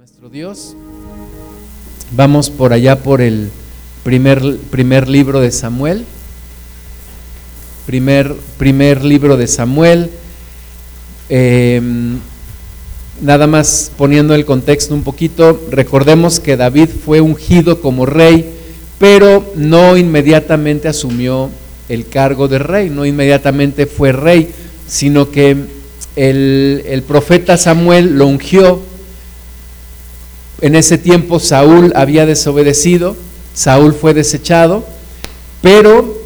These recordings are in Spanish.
nuestro Dios. Vamos por allá por el primer, primer libro de Samuel. Primer, primer libro de Samuel. Eh, nada más poniendo el contexto un poquito, recordemos que David fue ungido como rey, pero no inmediatamente asumió el cargo de rey, no inmediatamente fue rey, sino que el, el profeta Samuel lo ungió en ese tiempo Saúl había desobedecido, Saúl fue desechado, pero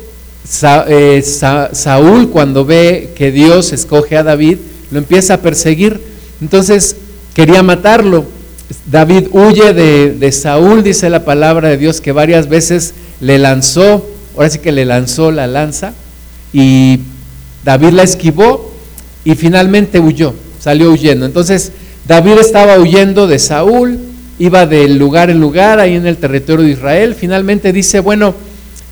eh, Saúl cuando ve que Dios escoge a David, lo empieza a perseguir. Entonces quería matarlo. David huye de, de, Saúl, dice la palabra de Dios, que varias veces le lanzó, ahora sí que le lanzó la lanza, y David la esquivó y finalmente huyó, salió huyendo. Entonces David estaba huyendo de Saúl, iba de lugar en lugar ahí en el territorio de Israel. Finalmente dice, bueno,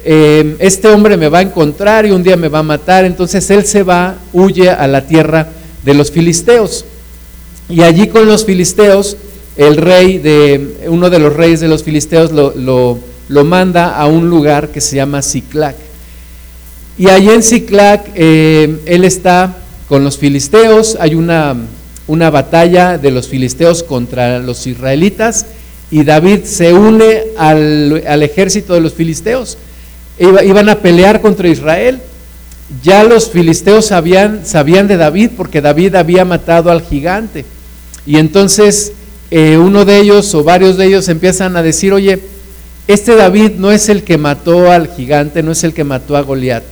eh, este hombre me va a encontrar y un día me va a matar. Entonces él se va, huye a la tierra de los filisteos. Y allí con los filisteos, el rey de, uno de los reyes de los filisteos lo, lo, manda a un lugar que se llama Ciclac. Y allí en Ciclac eh, él está con los filisteos, hay una una batalla de los filisteos contra los israelitas y David se une al, ejército de los filisteos. iban a pelear contra Israel. Ya los filisteos sabían, sabían de David porque David había matado al gigante. Y entonces eh, uno de ellos o varios de ellos empiezan a decir, oye, este David no es el que mató al gigante, no es el que mató a Goliat.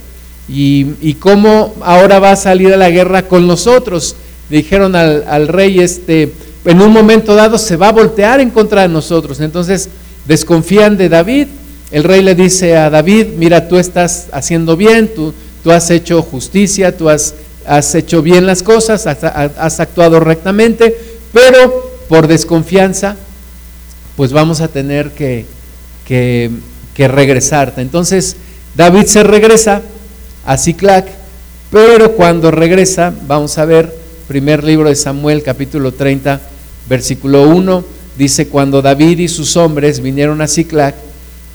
Y, y cómo ahora va a salir a la guerra con nosotros dijeron al, rey, este, en un momento dado se va a voltear en contra de nosotros. Entonces desconfían de David. El rey le dice a David, mira, tú estás haciendo bien, tú, tú has hecho justicia, tú has, has hecho bien las cosas, has, actuado rectamente, pero por desconfianza, pues vamos a tener que, que, que regresarte. Entonces David se regresa a Ciclac, pero cuando regresa, vamos a ver, primer libro de Samuel, capítulo 30, versículo 1, dice, cuando David y sus hombres vinieron a Ciclac,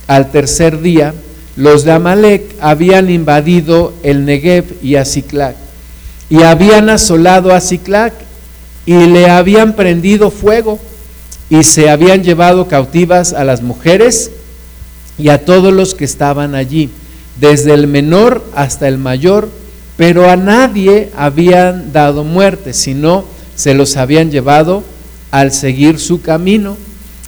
al tercer día, los de Amalek habían invadido el Negev y a Ciclac, y habían asolado a Ciclac, y le habían prendido fuego, y se habían llevado cautivas a las mujeres y a todos los que estaban allí, desde el menor hasta el mayor, pero a nadie habían dado muerte, sino se los habían llevado al seguir su camino.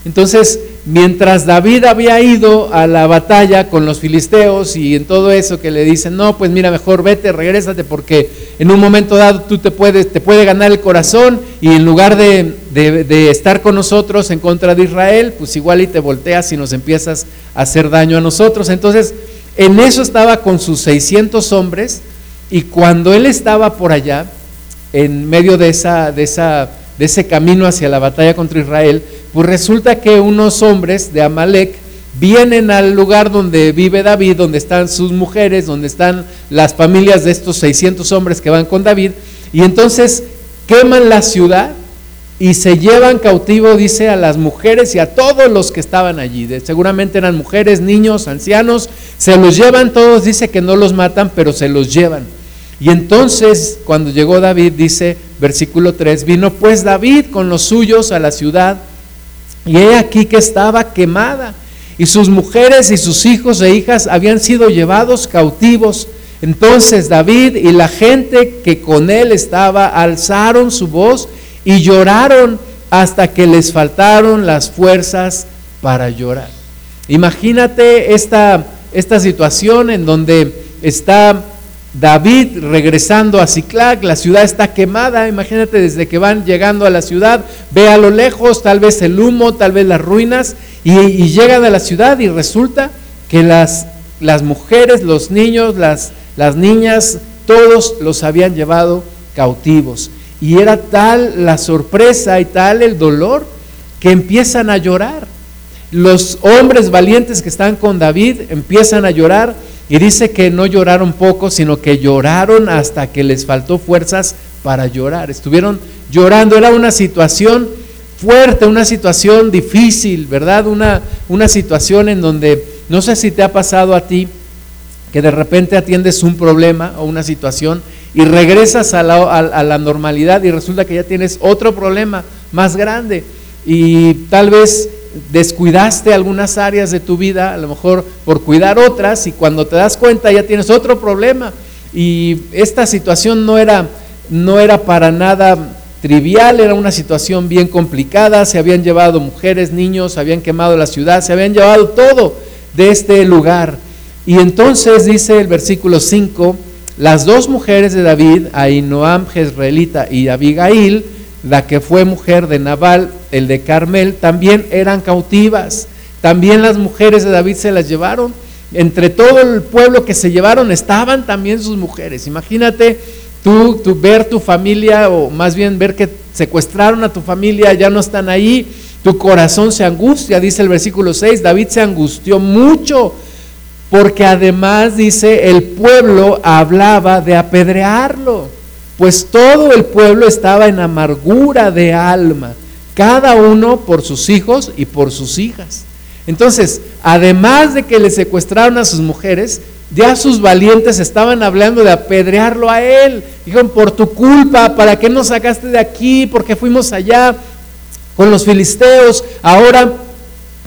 Entonces, mientras David había ido a la batalla con los filisteos y en todo eso que le dicen, no, pues mira, mejor vete, regrésate, porque en un momento dado tú te puedes, te puede ganar el corazón y en lugar de, de estar con nosotros en contra de Israel, pues igual y te volteas y nos empiezas a hacer daño a nosotros. Entonces, en eso estaba con sus 600 hombres, y cuando él estaba por allá, en medio de, esa, de, esa, de ese camino hacia la batalla contra Israel, pues resulta que unos hombres de Amalek vienen al lugar donde vive David, donde están sus mujeres, donde están las familias de estos 600 hombres que van con David, y entonces queman la ciudad y se llevan cautivo, dice, a las mujeres y a todos los que estaban allí. seguramente eran mujeres, niños, ancianos, se los llevan todos, dice que no los matan, pero se los llevan. Y entonces, cuando llegó David, dice versículo 3, vino pues David con los suyos a la ciudad, y he aquí que estaba quemada, y sus mujeres y sus hijos e hijas habían sido llevados cautivos. Entonces David y la gente que con él estaba alzaron su voz y lloraron hasta que les faltaron las fuerzas para llorar. Imagínate esta, esta situación en donde está David regresando a Ciclac, la ciudad está quemada, imagínate desde que van llegando a la ciudad, ve a lo lejos tal vez el humo, tal vez las ruinas, y, llegan a la ciudad y resulta que las, las mujeres, los niños, las, las niñas, todos los habían llevado cautivos. Y era tal la sorpresa y tal el dolor que empiezan a llorar. Los hombres valientes que están con David empiezan a llorar y dice que no lloraron poco, sino que lloraron hasta que les faltó fuerzas para llorar. Estuvieron llorando. Era una situación fuerte, una situación difícil, ¿verdad? Una, una situación en donde, no sé si te ha pasado a ti, que de repente atiendes un problema o una situación y regresas a la, a la normalidad y resulta que ya tienes otro problema más grande y tal vez descuidaste algunas áreas de tu vida, a lo mejor por cuidar otras, y cuando te das cuenta ya tienes otro problema. Y esta situación no era, no era para nada trivial, era una situación bien complicada, se habían llevado mujeres, niños, se habían quemado la ciudad, se habían llevado todo de este lugar. Y entonces dice el versículo 5, las dos mujeres de David, Ainoam Jezreelita y Abigail, la que fue mujer de Nabal, el de Carmel, también eran cautivas. También las mujeres de David se las llevaron. Entre todo el pueblo que se llevaron estaban también sus mujeres. Imagínate tú, ver tu familia, o más bien ver que secuestraron a tu familia, ya no están ahí, tu corazón se angustia, dice el versículo 6, David se angustió mucho, porque además dice, el pueblo hablaba de apedrearlo pues todo el pueblo estaba en amargura de alma, cada uno por sus hijos y por sus hijas. Entonces, además de que le secuestraron a sus mujeres, ya sus valientes estaban hablando de apedrearlo a él. Dijeron, por tu culpa, ¿para qué nos sacaste de aquí? Porque fuimos allá con los filisteos. Ahora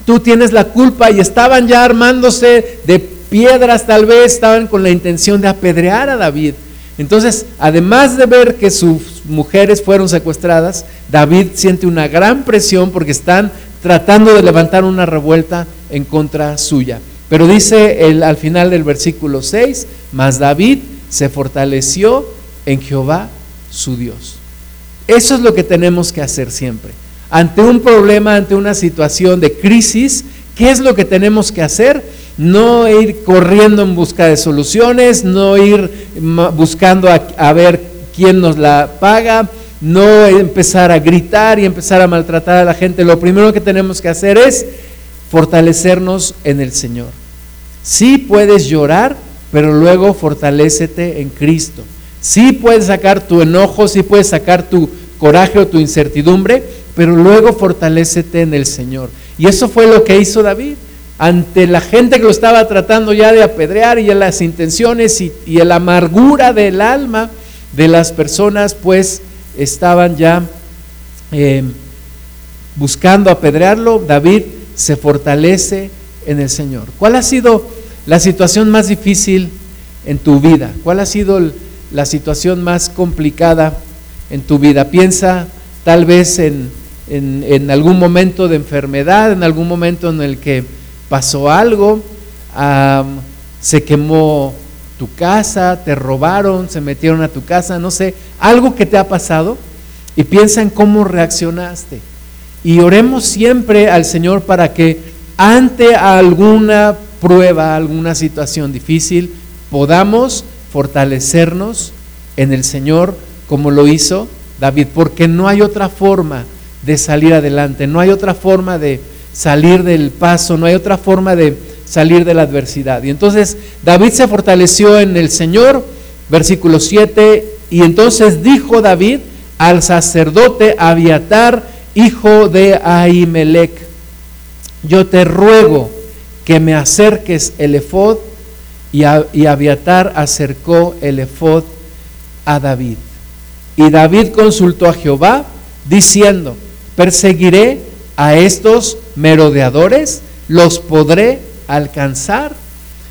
tú tienes la culpa y estaban ya armándose de piedras tal vez, estaban con la intención de apedrear a David. Entonces, además de ver que sus mujeres fueron secuestradas, David siente una gran presión porque están tratando de levantar una revuelta en contra suya. Pero dice al final del versículo 6, mas David se fortaleció en Jehová su Dios. Eso es lo que tenemos que hacer siempre. Ante un problema, ante una situación de crisis, ¿qué es lo que tenemos que hacer? No ir corriendo en busca de soluciones, no ir buscando a, ver quién nos la paga, no empezar a gritar y empezar a maltratar a la gente. Lo primero que tenemos que hacer es fortalecernos en el Señor. Sí puedes llorar, pero luego fortalécete en Cristo. Sí puedes sacar tu enojo, sí puedes sacar tu coraje o tu incertidumbre, pero luego fortalécete en el Señor. Y eso fue lo que hizo David ante la gente que lo estaba tratando ya de apedrear y las intenciones y, la amargura del alma de las personas, pues estaban ya eh, buscando apedrearlo, David se fortalece en el Señor. ¿Cuál ha sido la situación más difícil en tu vida? ¿Cuál ha sido la situación más complicada en tu vida? Piensa tal vez en, en algún momento de enfermedad, en algún momento en el que pasó algo, se quemó tu casa, te robaron, se metieron a tu casa, no sé, algo que te ha pasado y piensa en cómo reaccionaste. Y oremos siempre al Señor para que ante alguna prueba, alguna situación difícil, podamos fortalecernos en el Señor como lo hizo David, porque no hay otra forma de salir adelante, no hay otra forma de salir del paso, no hay otra forma de salir de la adversidad. Y entonces David se fortaleció en el Señor, versículo 7, y entonces dijo David al sacerdote Abiatar, hijo de Ahimelech, yo te ruego que me acerques el efod, y, y Abiatar acercó el efod a David. Y David consultó a Jehová, diciendo, perseguiré a estos merodeadores, los podré alcanzar.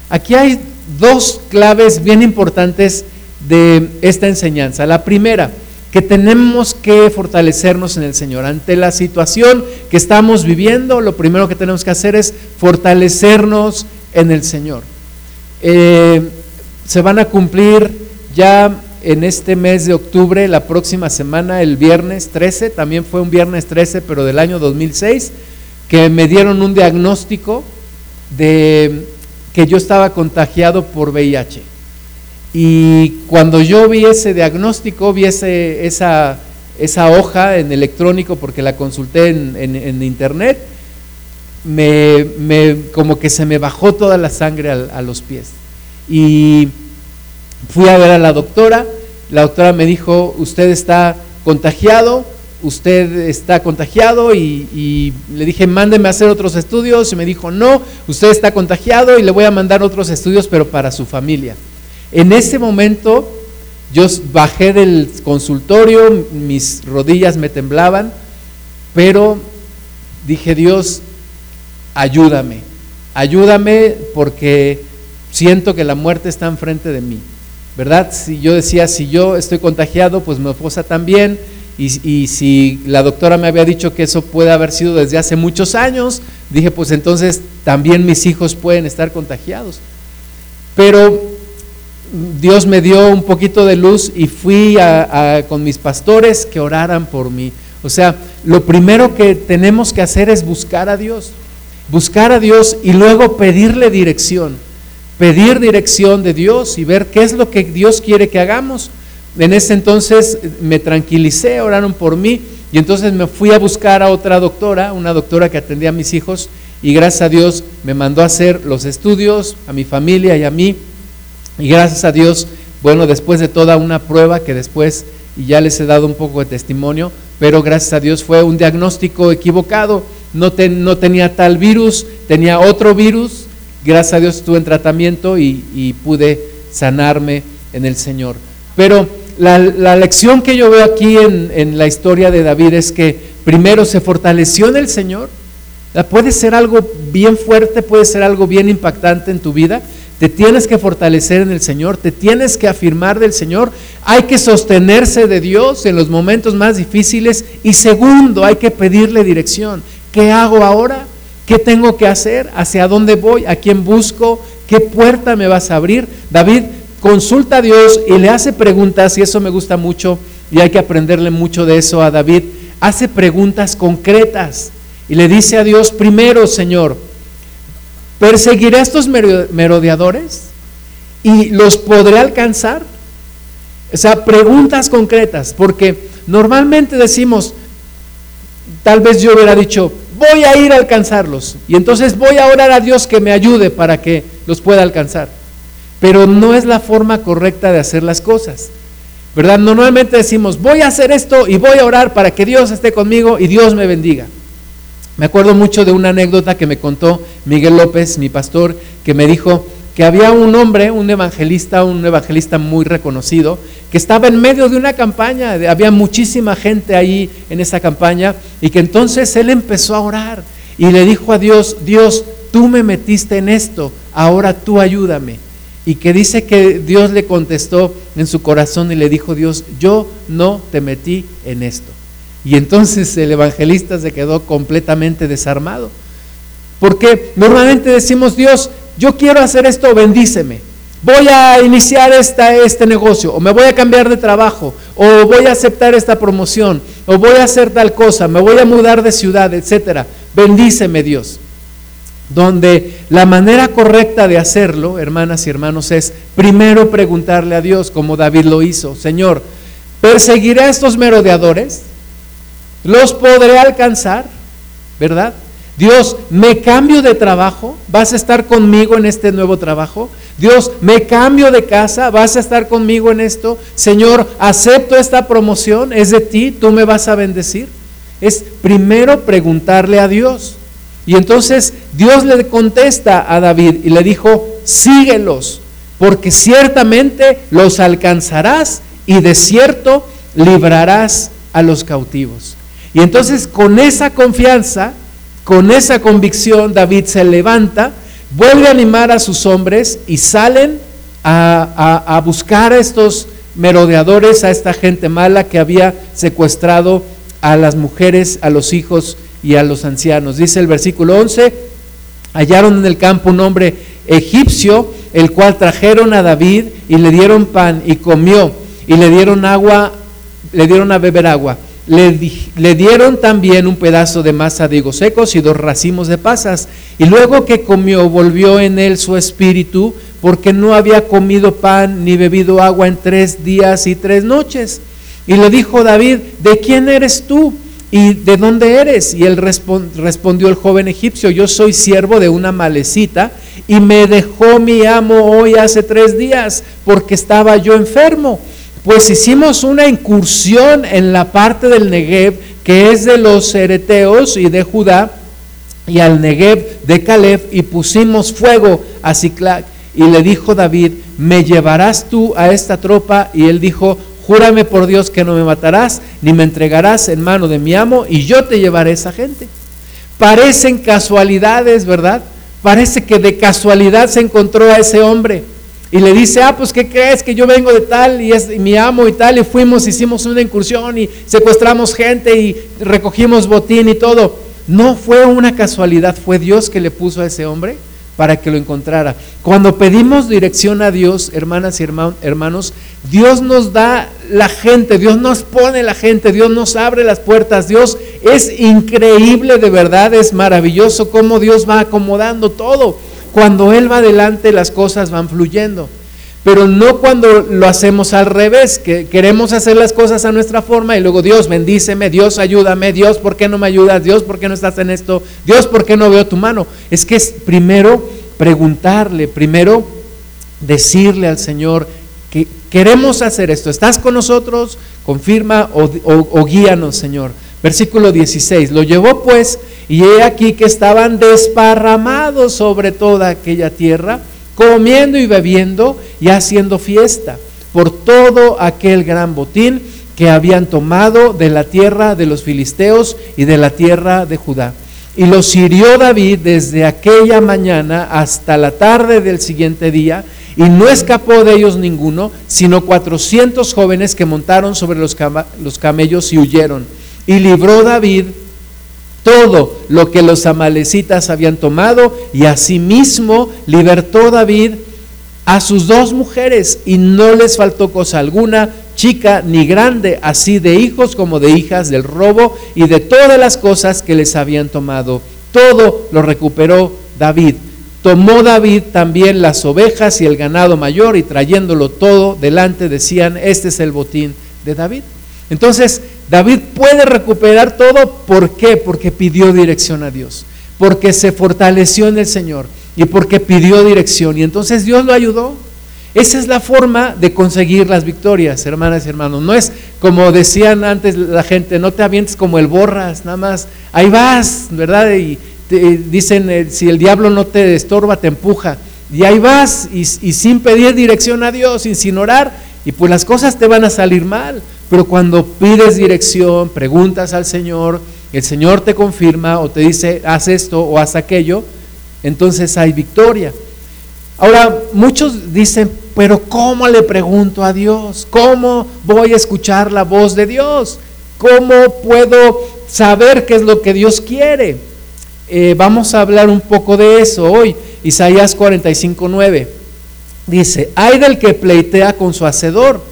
Aquí hay dos claves bien importantes de esta enseñanza. La primera, que tenemos que fortalecernos en el Señor. Ante la situación que estamos viviendo, lo primero que tenemos que hacer es fortalecernos en el Señor. Eh, se van a cumplir ya en este mes de octubre, la próxima semana, el viernes 13, también fue un viernes 13, pero del año 2006, que me dieron un diagnóstico de que yo estaba contagiado por VIH. Y cuando yo vi ese diagnóstico, vi esa, esa hoja en electrónico, porque la consulté en, internet, me, como que se me bajó toda la sangre a los pies. Y Fui a ver a la doctora, la doctora me dijo, usted está contagiado, usted está contagiado y, le dije, mándeme a hacer otros estudios y me dijo, no, usted está contagiado y le voy a mandar otros estudios, pero para su familia. En ese momento yo bajé del consultorio, mis rodillas me temblaban, pero dije, Dios, ayúdame, ayúdame porque siento que la muerte está enfrente de mí, ¿verdad? Si yo decía, si yo estoy contagiado, pues mi esposa también, y, si la doctora me había dicho que eso puede haber sido desde hace muchos años, dije, pues entonces también mis hijos pueden estar contagiados. Pero Dios me dio un poquito de luz y fui con mis pastores que oraran por mí. O sea, lo primero que tenemos que hacer es buscar a Dios, buscar a Dios y luego pedirle dirección, pedir dirección de Dios y ver qué es lo que Dios quiere que hagamos. En ese entonces me tranquilicé, oraron por mí y entonces me fui a buscar a otra doctora, una doctora que atendía a mis hijos y gracias a Dios me mandó a hacer los estudios a mi familia y a mí. Y gracias a Dios, bueno, después de toda una prueba que después y ya les he dado un poco de testimonio, pero gracias a Dios fue un diagnóstico equivocado, no, no tenía tal virus, tenía otro virus, gracias a Dios estuve en tratamiento y, pude sanarme en el Señor. Pero la, lección que yo veo aquí en, la historia de David es que primero se fortaleció en el Señor. Puede ser algo bien fuerte, puede ser algo bien impactante en tu vida. Te tienes que fortalecer en el Señor, te tienes que afirmar del Señor. Hay que sostenerse de Dios en los momentos más difíciles. Y segundo, hay que pedirle dirección. ¿Qué hago ahora? ¿Qué tengo que hacer? ¿Hacia dónde voy? ¿A quién busco? ¿Qué puerta me vas a abrir? David consulta a Dios y le hace preguntas, y eso me gusta mucho, y hay que aprenderle mucho de eso a David, hace preguntas concretas y le dice a Dios, primero, Señor, ¿perseguiré a estos merodeadores y los podré alcanzar? O sea, preguntas concretas, porque normalmente decimos, tal vez yo hubiera dicho, voy a ir a alcanzarlos, y entonces voy a orar a Dios que me ayude para que los pueda alcanzar pero no es la forma correcta de hacer las cosas. ¿Verdad? Normalmente decimos, voy a hacer esto y voy a orar para que Dios esté conmigo y Dios me bendiga. Me acuerdo mucho de una anécdota que me contó Miguel López, mi pastor, que me dijo que había un hombre, un evangelista, un evangelista muy reconocido, que estaba en medio de una campaña, había muchísima gente ahí en esa campaña, y que entonces él empezó a orar y le dijo a Dios, Dios, tú me metiste en esto, ahora tú ayúdame y que dice que Dios le contestó en su corazón y le dijo Dios, yo no te metí en esto. Y entonces el evangelista se quedó completamente desarmado. Porque normalmente decimos, Dios, yo quiero hacer esto, bendíceme. Voy a iniciar esta, este negocio, o me voy a cambiar de trabajo, o voy a aceptar esta promoción, o voy a hacer tal cosa, me voy a mudar de ciudad, etcétera. Bendíceme, Dios donde la manera correcta de hacerlo, hermanas y hermanos, es primero preguntarle a Dios, como David lo hizo, Señor, ¿perseguiré a estos merodeadores? ¿Los podré alcanzar? ¿Verdad? Dios, ¿me cambio de trabajo? ¿Vas a estar conmigo en este nuevo trabajo? Dios, ¿me cambio de casa? ¿Vas a estar conmigo en esto? Señor, ¿acepto esta promoción? ¿Es de ti? ¿Tú me vas a bendecir? Es primero preguntarle a Dios. Y entonces Dios le contesta a David y le dijo, síguelos, porque ciertamente los alcanzarás y de cierto librarás a los cautivos. Y entonces con esa confianza, con esa convicción, David se levanta, vuelve a animar a sus hombres y salen a, buscar a estos merodeadores, a esta gente mala que había secuestrado a las mujeres, a los hijos y a los ancianos. Dice el versículo 11, hallaron en el campo un hombre egipcio, el cual trajeron a David y le dieron pan y comió y le dieron agua, le dieron a beber agua. Le, le, dieron también un pedazo de masa de higos secos y dos racimos de pasas. Y luego que comió, volvió en él su espíritu, porque no había comido pan ni bebido agua en tres días y tres noches. Y le dijo David, ¿de quién eres tú? ¿Y de dónde eres? Y él respondió el joven egipcio, yo soy siervo de una malecita y me dejó mi amo hoy hace tres días porque estaba yo enfermo. Pues hicimos una incursión en la parte del Negev, que es de los Ereteos y de Judá, y al Negev de Caleb, y pusimos fuego a Ciclac. Y le dijo David, ¿me llevarás tú a esta tropa? Y él dijo, júrame por Dios que no me matarás, ni me entregarás en mano de mi amo, y yo te llevaré a esa gente. Parecen casualidades, ¿verdad? Parece que de casualidad se encontró a ese hombre. Y le dice, ah, pues ¿qué crees? Que yo vengo de tal y es mi amo y tal. Y fuimos, hicimos una incursión y secuestramos gente y recogimos botín y todo. No fue una casualidad, fue Dios que le puso a ese hombre para que lo encontrara. Cuando pedimos dirección a Dios, hermanas y hermanos, Dios nos da la gente, Dios nos pone la gente, Dios nos abre las puertas, Dios es increíble de verdad, es maravilloso cómo Dios va acomodando todo. Cuando Él va adelante las cosas van fluyendo. Pero no cuando lo hacemos al revés, que queremos hacer las cosas a nuestra forma y luego Dios bendíceme, Dios ayúdame, Dios, ¿por qué no me ayudas? Dios, ¿por qué no estás en esto? Dios, ¿por qué no veo tu mano? Es que es primero preguntarle, primero decirle al Señor que queremos hacer esto. ¿Estás con nosotros? Confirma o, o guíanos, Señor. Versículo 16. Lo llevó pues y he aquí que estaban desparramados sobre toda aquella tierra comiendo y bebiendo y haciendo fiesta por todo aquel gran botín que habían tomado de la tierra de los filisteos y de la tierra de Judá. Y los hirió David desde aquella mañana hasta la tarde del siguiente día, y no escapó de ellos ninguno, sino cuatrocientos jóvenes que montaron sobre los, los camellos y huyeron. Y libró David todo lo que los amalecitas habían tomado y asimismo libertó David a sus dos mujeres y no les faltó cosa alguna, chica ni grande, así de hijos como de hijas del robo y de todas las cosas que les habían tomado. Todo lo recuperó David. Tomó David también las ovejas y el ganado mayor y trayéndolo todo delante decían, este es el botín de David. Entonces, David puede recuperar todo, ¿por qué? Porque pidió dirección a Dios, porque se fortaleció en el Señor y porque pidió dirección y entonces Dios lo ayudó. Esa es la forma de conseguir las victorias, hermanas y hermanos. No es como decían antes la gente, no te avientes como el borras, nada más, ahí vas, ¿verdad? Y dicen, eh, si el diablo no te estorba, te empuja. Y ahí vas y, y sin pedir dirección a Dios y sin orar, y pues las cosas te van a salir mal. Pero cuando pides dirección, preguntas al Señor, el Señor te confirma o te dice, haz esto o haz aquello, entonces hay victoria. Ahora, muchos dicen, pero ¿cómo le pregunto a Dios? ¿Cómo voy a escuchar la voz de Dios? ¿Cómo puedo saber qué es lo que Dios quiere? Eh, vamos a hablar un poco de eso hoy. Isaías 45, 9 dice, hay del que pleitea con su hacedor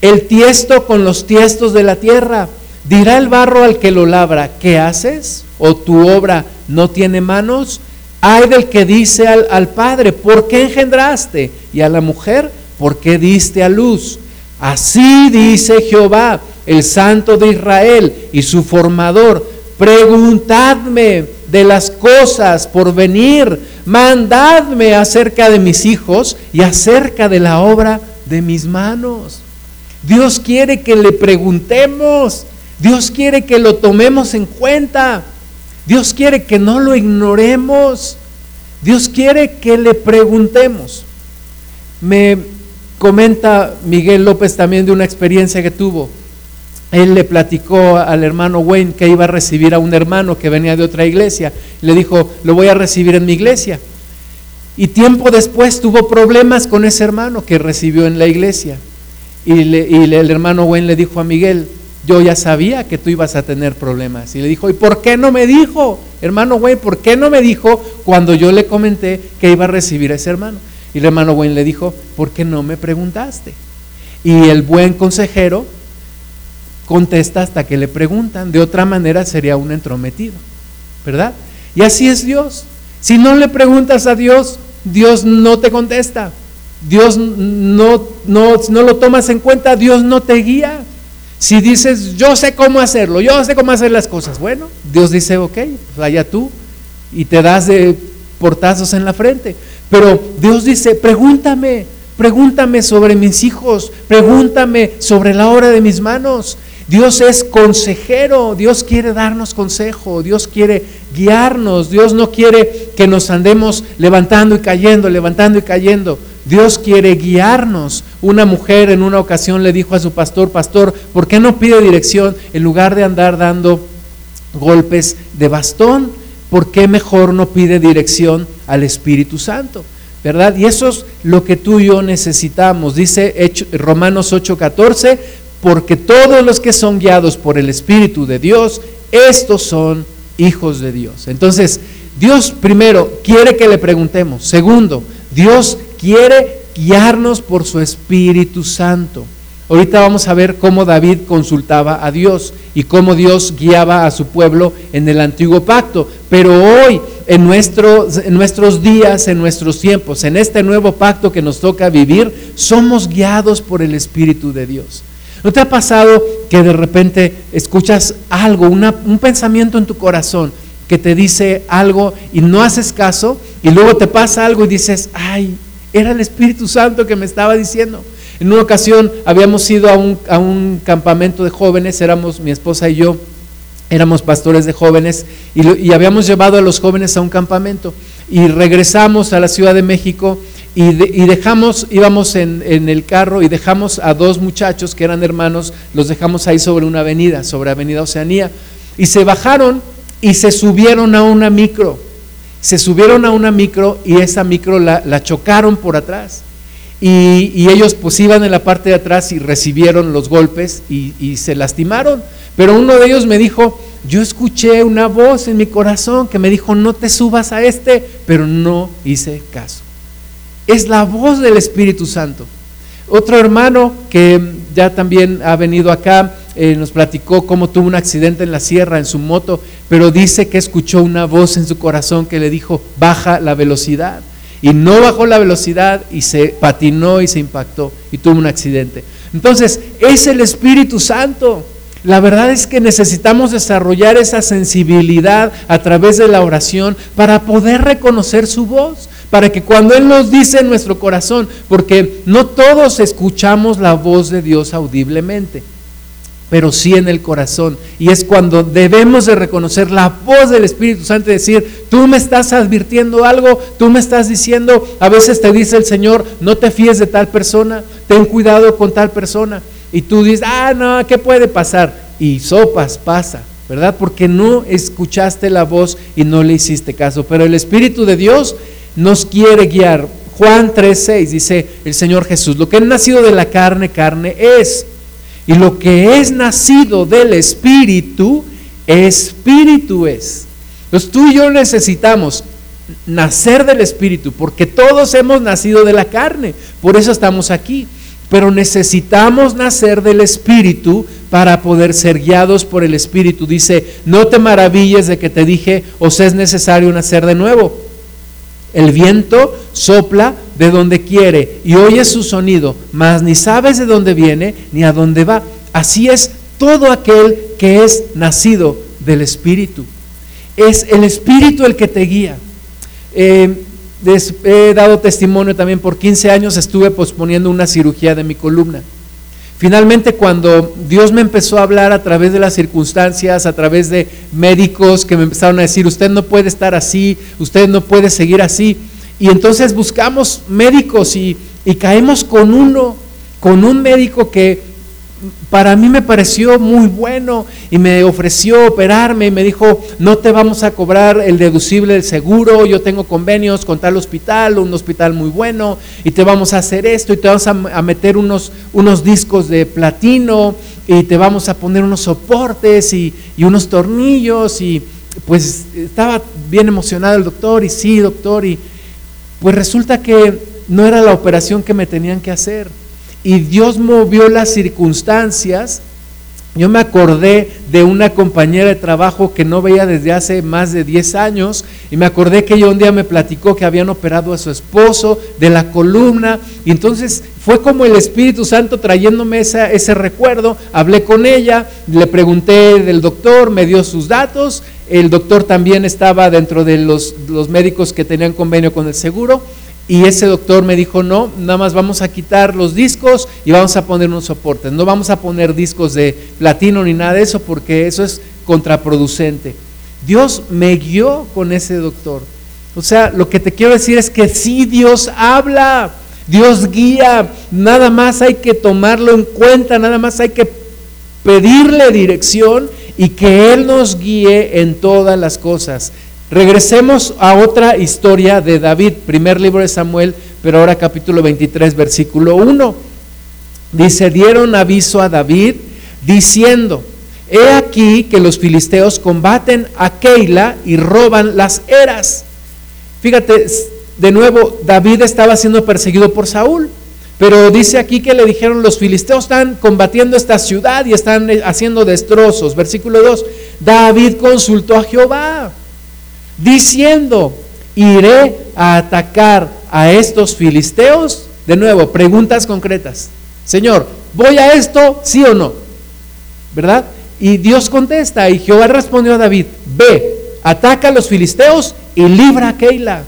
el tiesto con los tiestos de la tierra. Dirá el barro al que lo labra, ¿qué haces? ¿O tu obra no tiene manos? Hay del que dice al, al padre, ¿por qué engendraste? Y a la mujer, ¿por qué diste a luz? Así dice Jehová, el Santo de Israel y su formador, preguntadme de las cosas por venir, mandadme acerca de mis hijos y acerca de la obra de mis manos. Dios quiere que le preguntemos. Dios quiere que lo tomemos en cuenta. Dios quiere que no lo ignoremos. Dios quiere que le preguntemos. Me comenta Miguel López también de una experiencia que tuvo. Él le platicó al hermano Wayne que iba a recibir a un hermano que venía de otra iglesia. Le dijo, lo voy a recibir en mi iglesia. Y tiempo después tuvo problemas con ese hermano que recibió en la iglesia. Y, el hermano Wayne le dijo a Miguel, yo ya sabía que tú ibas a tener problemas. Y le dijo, ¿y por qué no me dijo? Hermano Wayne, ¿por qué no me dijo cuando yo le comenté que iba a recibir a ese hermano? Y el hermano Wayne le dijo, ¿por qué no me preguntaste? Y el buen consejero contesta hasta que le preguntan. De otra manera sería un entrometido, ¿verdad? Y así es Dios. Si no le preguntas a Dios, Dios no te contesta. Dios no, no, no lo tomas en cuenta, Dios no te guía. Si dices, yo sé cómo hacerlo, yo sé cómo hacer las cosas, bueno, Dios dice, ok, vaya tú y te das de portazos en la frente. Pero Dios dice, pregúntame, pregúntame sobre mis hijos, pregúntame sobre la obra de mis manos. Dios es consejero, Dios quiere darnos consejo, Dios quiere guiarnos, Dios no quiere que nos andemos levantando y cayendo, levantando y cayendo. Dios quiere guiarnos. Una mujer en una ocasión le dijo a su pastor, pastor, ¿por qué no pide dirección en lugar de andar dando golpes de bastón? ¿Por qué mejor no pide dirección al Espíritu Santo? ¿Verdad? Y eso es lo que tú y yo necesitamos. Dice Romanos 8:14, porque todos los que son guiados por el Espíritu de Dios, estos son hijos de Dios. Entonces, Dios primero quiere que le preguntemos. Segundo, Dios quiere guiarnos por su Espíritu Santo. Ahorita vamos a ver cómo David consultaba a Dios y cómo Dios guiaba a su pueblo en el antiguo pacto. Pero hoy, en, nuestros, en nuestros días, en nuestros tiempos, en este nuevo pacto que nos toca vivir, somos guiados por el Espíritu de Dios. ¿No te ha pasado que de repente escuchas algo, un pensamiento en tu corazón que te dice algo y no haces caso y luego te pasa algo y dices, ay, era el Espíritu Santo que me estaba diciendo? En una ocasión habíamos ido a un, a un campamento de jóvenes, éramos mi esposa y yo, éramos pastores de jóvenes y, y, habíamos llevado a los jóvenes a un campamento y regresamos a la Ciudad de México y, dejamos, íbamos en, el carro y dejamos a dos muchachos que eran hermanos, los dejamos ahí sobre una avenida, sobre Avenida Oceanía, y se bajaron y se subieron a una micro. Se subieron a una micro y esa micro la, chocaron por atrás. Y, ellos pues iban en la parte de atrás y recibieron los golpes y, y se lastimaron. Pero uno de ellos me dijo, yo escuché una voz en mi corazón que me dijo, no te subas a este, pero no hice caso. Es la voz del Espíritu Santo. Otro hermano que ya también ha venido acá eh, nos platicó cómo tuvo un accidente en la sierra en su moto, pero dice que escuchó una voz en su corazón que le dijo, baja la velocidad. Y no bajó la velocidad y se patinó y se impactó y tuvo un accidente. Entonces, es el Espíritu Santo. La verdad es que necesitamos desarrollar esa sensibilidad a través de la oración para poder reconocer su voz para que cuando Él nos dice en nuestro corazón, porque no todos escuchamos la voz de Dios audiblemente, pero sí en el corazón. Y es cuando debemos de reconocer la voz del Espíritu Santo y decir, tú me estás advirtiendo algo, tú me estás diciendo, a veces te dice el Señor, no te fíes de tal persona, ten cuidado con tal persona. Y tú dices, ah, no, ¿qué puede pasar? Y sopas, pasa. ¿Verdad? Porque no escuchaste la voz y no le hiciste caso. Pero el Espíritu de Dios nos quiere guiar. Juan 3:6 dice el Señor Jesús, lo que es nacido de la carne, carne es. Y lo que es nacido del Espíritu, Espíritu es. Entonces tú y yo necesitamos nacer del Espíritu, porque todos hemos nacido de la carne, por eso estamos aquí. Pero necesitamos nacer del Espíritu para poder ser guiados por el Espíritu. Dice, no te maravilles de que te dije, os es necesario nacer de nuevo. El viento sopla de donde quiere y oyes su sonido, mas ni sabes de dónde viene ni a dónde va. Así es todo aquel que es nacido del Espíritu. Es el Espíritu el que te guía. Eh, he dado testimonio también por 15 años, estuve posponiendo una cirugía de mi columna. Finalmente, cuando Dios me empezó a hablar a través de las circunstancias, a través de médicos que me empezaron a decir, usted no puede estar así, usted no puede seguir así. Y entonces buscamos médicos y, caemos con uno, con un médico que para mí me pareció muy bueno y me ofreció operarme y me dijo, no te vamos a cobrar el deducible del seguro, yo tengo convenios con tal hospital, un hospital muy bueno, y te vamos a hacer esto y te vamos a, meter unos, unos discos de platino y te vamos a poner unos soportes y, y unos tornillos y pues estaba bien emocionado el doctor y sí, doctor, y pues resulta que no era la operación que me tenían que hacer y Dios movió las circunstancias. Yo me acordé de una compañera de trabajo que no veía desde hace más de 10 años y me acordé que ella un día me platicó que habían operado a su esposo de la columna y entonces fue como el Espíritu Santo trayéndome ese recuerdo. Hablé con ella, le pregunté del doctor, me dio sus datos, el doctor también estaba dentro de los, los médicos que tenían convenio con el seguro Y ese doctor me dijo, no, nada más vamos a quitar los discos y vamos a poner unos soportes. No vamos a poner discos de platino ni nada de eso porque eso es contraproducente. Dios me guió con ese doctor. O sea, lo que te quiero decir es que sí, Dios habla, Dios guía, nada más hay que tomarlo en cuenta, nada más hay que pedirle dirección y que Él nos guíe en todas las cosas. Regresemos a otra historia de David, primer libro de Samuel, pero ahora capítulo 23, versículo 1. Dice, dieron aviso a David diciendo, he aquí que los filisteos combaten a Keila y roban las eras. Fíjate, de nuevo, David estaba siendo perseguido por Saúl. Pero dice aquí que le dijeron, los filisteos están combatiendo esta ciudad y están haciendo destrozos. Versículo 2, David consultó a Jehová, diciendo, iré a atacar a estos filisteos. De nuevo, preguntas concretas. Señor, ¿voy a esto? ¿Sí o no? ¿Verdad? Y Dios contesta, y Jehová respondió a David, ve, ataca a los filisteos y libra a Keila.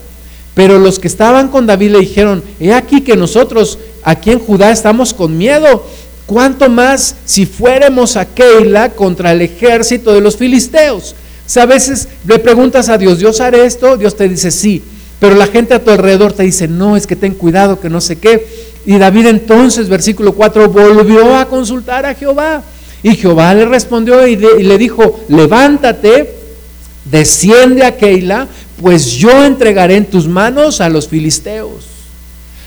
Pero los que estaban con David le dijeron, he aquí que nosotros aquí en Judá estamos con miedo. ¿Cuánto más si fuéramos a Keila contra el ejército de los filisteos? Sea, a veces le preguntas a Dios, ¿Dios haré esto? Dios te dice sí. Pero la gente a tu alrededor te dice, no, es que ten cuidado, que no sé qué. Y David entonces, versículo 4, volvió a consultar a Jehová. Y Jehová le respondió y, y le dijo, levántate, desciende a Keila, pues yo entregaré en tus manos a los filisteos.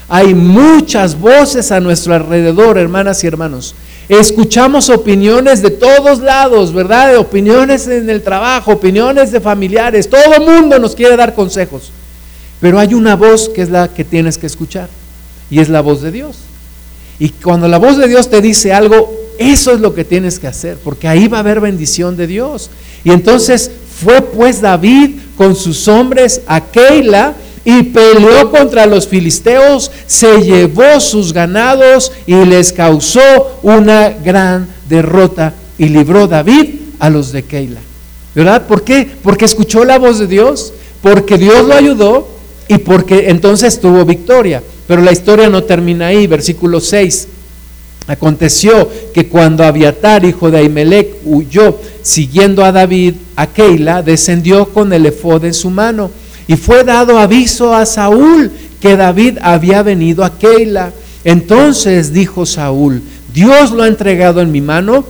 Hay muchas voces a nuestro alrededor, hermanas y hermanos. Escuchamos opiniones de todos lados, ¿verdad? Opiniones en el trabajo, opiniones de familiares. Todo el mundo nos quiere dar consejos. Pero hay una voz que es la que tienes que escuchar. Y es la voz de Dios. Y cuando la voz de Dios te dice algo, eso es lo que tienes que hacer, porque ahí va a haber bendición de Dios. Y entonces fue pues David con sus hombres a Keila y peleó contra los filisteos, se llevó sus ganados y les causó una gran derrota y libró David a los de Keila. ¿Verdad? ¿Por qué? Porque escuchó la voz de Dios, porque Dios lo ayudó y porque entonces tuvo victoria. Pero la historia no termina ahí, versículo 6. Aconteció que cuando Abiatar, hijo de Ahimelech, huyó siguiendo a David a Keila, descendió con el efod en su mano y fue dado aviso a Saúl que David había venido a Keila. Entonces dijo Saúl, Dios lo ha entregado en mi mano,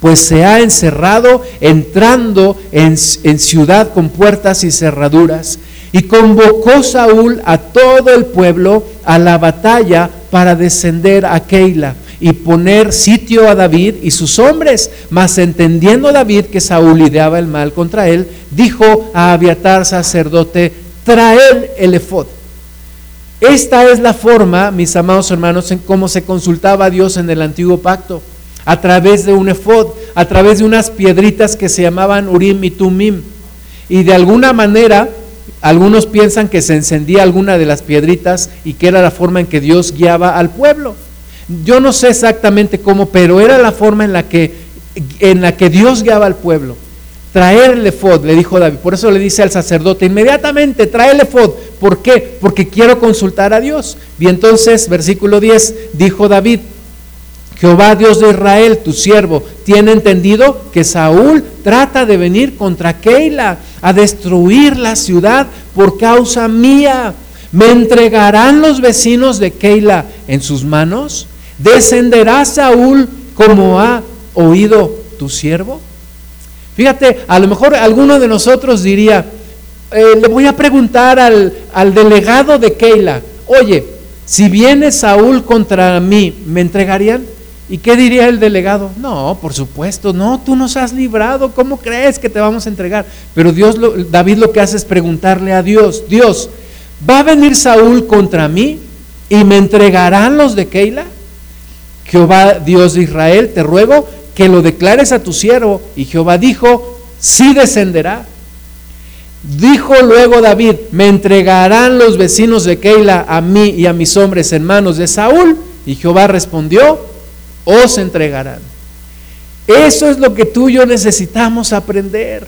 pues se ha encerrado entrando en, en ciudad con puertas y cerraduras. Y convocó Saúl a todo el pueblo a la batalla para descender a Keila y poner sitio a David y sus hombres. Mas entendiendo David que Saúl ideaba el mal contra él, dijo a Abiatar sacerdote, traed el efod. Esta es la forma, mis amados hermanos, en cómo se consultaba a Dios en el antiguo pacto, a través de un efod, a través de unas piedritas que se llamaban Urim y Tumim. Y de alguna manera algunos piensan que se encendía alguna de las piedritas y que era la forma en que Dios guiaba al pueblo. Yo no sé exactamente cómo, pero era la forma en la que, en la que Dios guiaba al pueblo. Traer el efod, le dijo David. Por eso le dice al sacerdote, inmediatamente trae el efod. ¿Por qué? Porque quiero consultar a Dios. Y entonces, versículo 10, dijo David, Jehová Dios de Israel, tu siervo, tiene entendido que Saúl trata de venir contra Keila a destruir la ciudad por causa mía. ¿Me entregarán los vecinos de Keila en sus manos? ¿Descenderá Saúl como ha oído tu siervo? Fíjate, a lo mejor alguno de nosotros diría, eh, le voy a preguntar al, delegado de Keila, oye, si viene Saúl contra mí, ¿me entregarían? ¿Y qué diría el delegado? No, por supuesto, no, tú nos has librado, ¿cómo crees que te vamos a entregar? Pero Dios, David lo que hace es preguntarle a Dios, Dios, ¿va a venir Saúl contra mí y me entregarán los de Keila? Jehová, Dios de Israel, te ruego que lo declares a tu siervo. Y Jehová dijo, sí descenderá. Dijo luego David, me entregarán los vecinos de Keila a mí y a mis hombres en manos de Saúl. Y Jehová respondió, os entregarán. Eso es lo que tú y yo necesitamos aprender.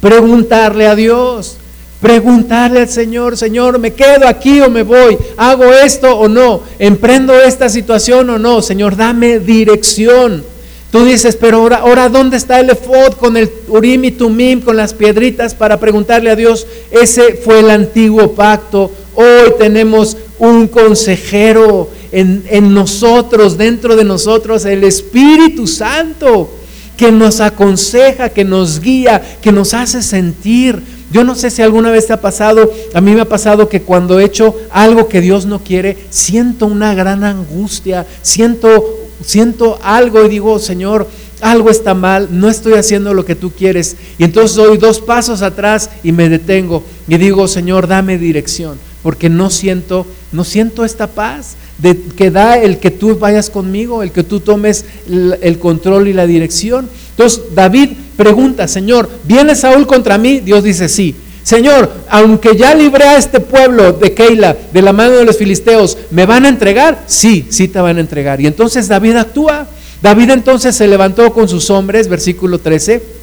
Preguntarle a Dios, Preguntarle al Señor, Señor, ¿me quedo aquí o me voy? ¿Hago esto o no? ¿Emprendo esta situación o no? Señor, dame dirección. Tú dices, pero ahora, ahora ¿dónde está el efod con el urim y tumim, con las piedritas para preguntarle a Dios? Ese fue el antiguo pacto. Hoy tenemos un consejero en, en nosotros, dentro de nosotros, el Espíritu Santo, que nos aconseja, que nos guía, que nos hace sentir yo no sé si alguna vez te ha pasado, a mí me ha pasado que cuando he hecho algo que Dios no quiere, siento una gran angustia, siento, siento algo y digo, Señor, algo está mal, no estoy haciendo lo que tú quieres. Y entonces doy dos pasos atrás y me detengo y digo, Señor, dame dirección, porque no siento, no siento esta paz de, que da el que tú vayas conmigo, el que tú tomes el control y la dirección. Entonces David pregunta, Señor, ¿viene Saúl contra mí? Dios dice sí. Señor, aunque ya libré a este pueblo de Keila de la mano de los filisteos, ¿me van a entregar? Sí, sí te van a entregar. Y entonces David actúa. David entonces se levantó con sus hombres, versículo 13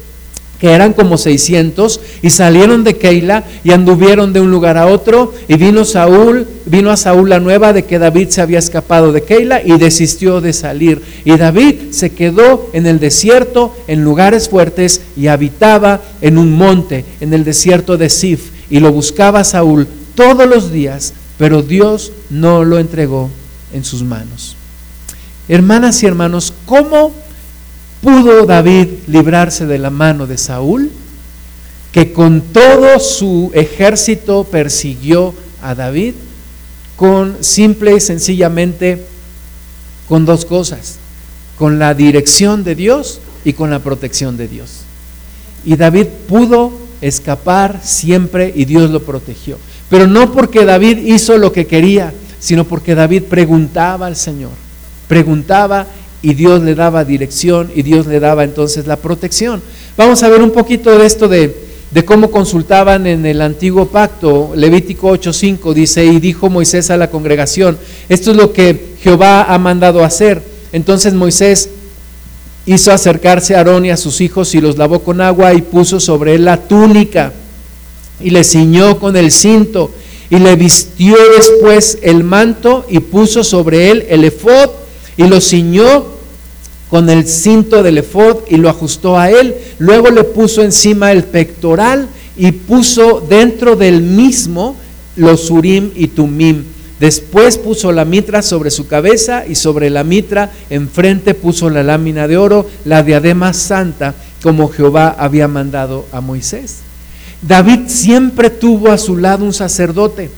que eran como 600, y salieron de Keila y anduvieron de un lugar a otro, y vino Saúl, vino a Saúl la nueva de que David se había escapado de Keila y desistió de salir. Y David se quedó en el desierto, en lugares fuertes, y habitaba en un monte, en el desierto de Sif, y lo buscaba Saúl todos los días, pero Dios no lo entregó en sus manos. Hermanas y hermanos, ¿cómo pudo David librarse de la mano de Saúl, que con todo su ejército persiguió a David, con simple y sencillamente con dos cosas, con la dirección de Dios y con la protección de Dios. Y David pudo escapar siempre y Dios lo protegió. Pero no porque David hizo lo que quería, sino porque David preguntaba al Señor. Preguntaba y Dios le daba dirección y Dios le daba entonces la protección. Vamos a ver un poquito de esto de, cómo consultaban en el antiguo pacto. Levítico 8:5 dice, y dijo Moisés a la congregación, esto es lo que Jehová ha mandado hacer. Entonces Moisés hizo acercarse a Aarón y a sus hijos y los lavó con agua y puso sobre él la túnica y le ciñó con el cinto y le vistió después el manto y puso sobre él el efod y lo ciñó con el cinto del efod y lo ajustó a él. Luego le puso encima el pectoral y puso dentro del mismo los urim y tumim. Después puso la mitra sobre su cabeza y sobre la mitra enfrente puso la lámina de oro, la diadema santa, como Jehová había mandado a Moisés. David siempre tuvo a su lado un sacerdote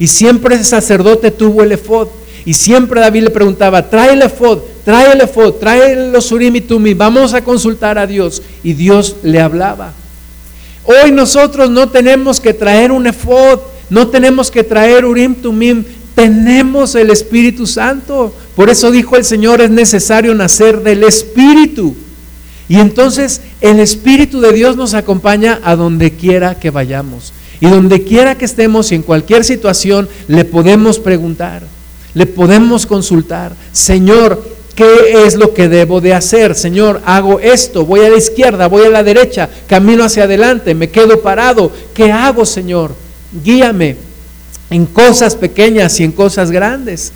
y siempre ese sacerdote tuvo el efod. Y siempre David le preguntaba, trae el efod, trae el efod, trae los urim y tumim, vamos a consultar a Dios. Y Dios le hablaba. Hoy nosotros no tenemos que traer un efod, no tenemos que traer urim tumim, tenemos el Espíritu Santo. Por eso dijo el Señor, es necesario nacer del Espíritu. Y entonces el Espíritu de Dios nos acompaña a donde quiera que vayamos. Y donde quiera que estemos y en cualquier situación le podemos preguntar. Le podemos consultar, Señor, ¿qué es lo que debo de hacer? Señor, hago esto, voy a la izquierda, voy a la derecha, camino hacia adelante, me quedo parado. ¿Qué hago, Señor? Guíame en cosas pequeñas y en cosas grandes.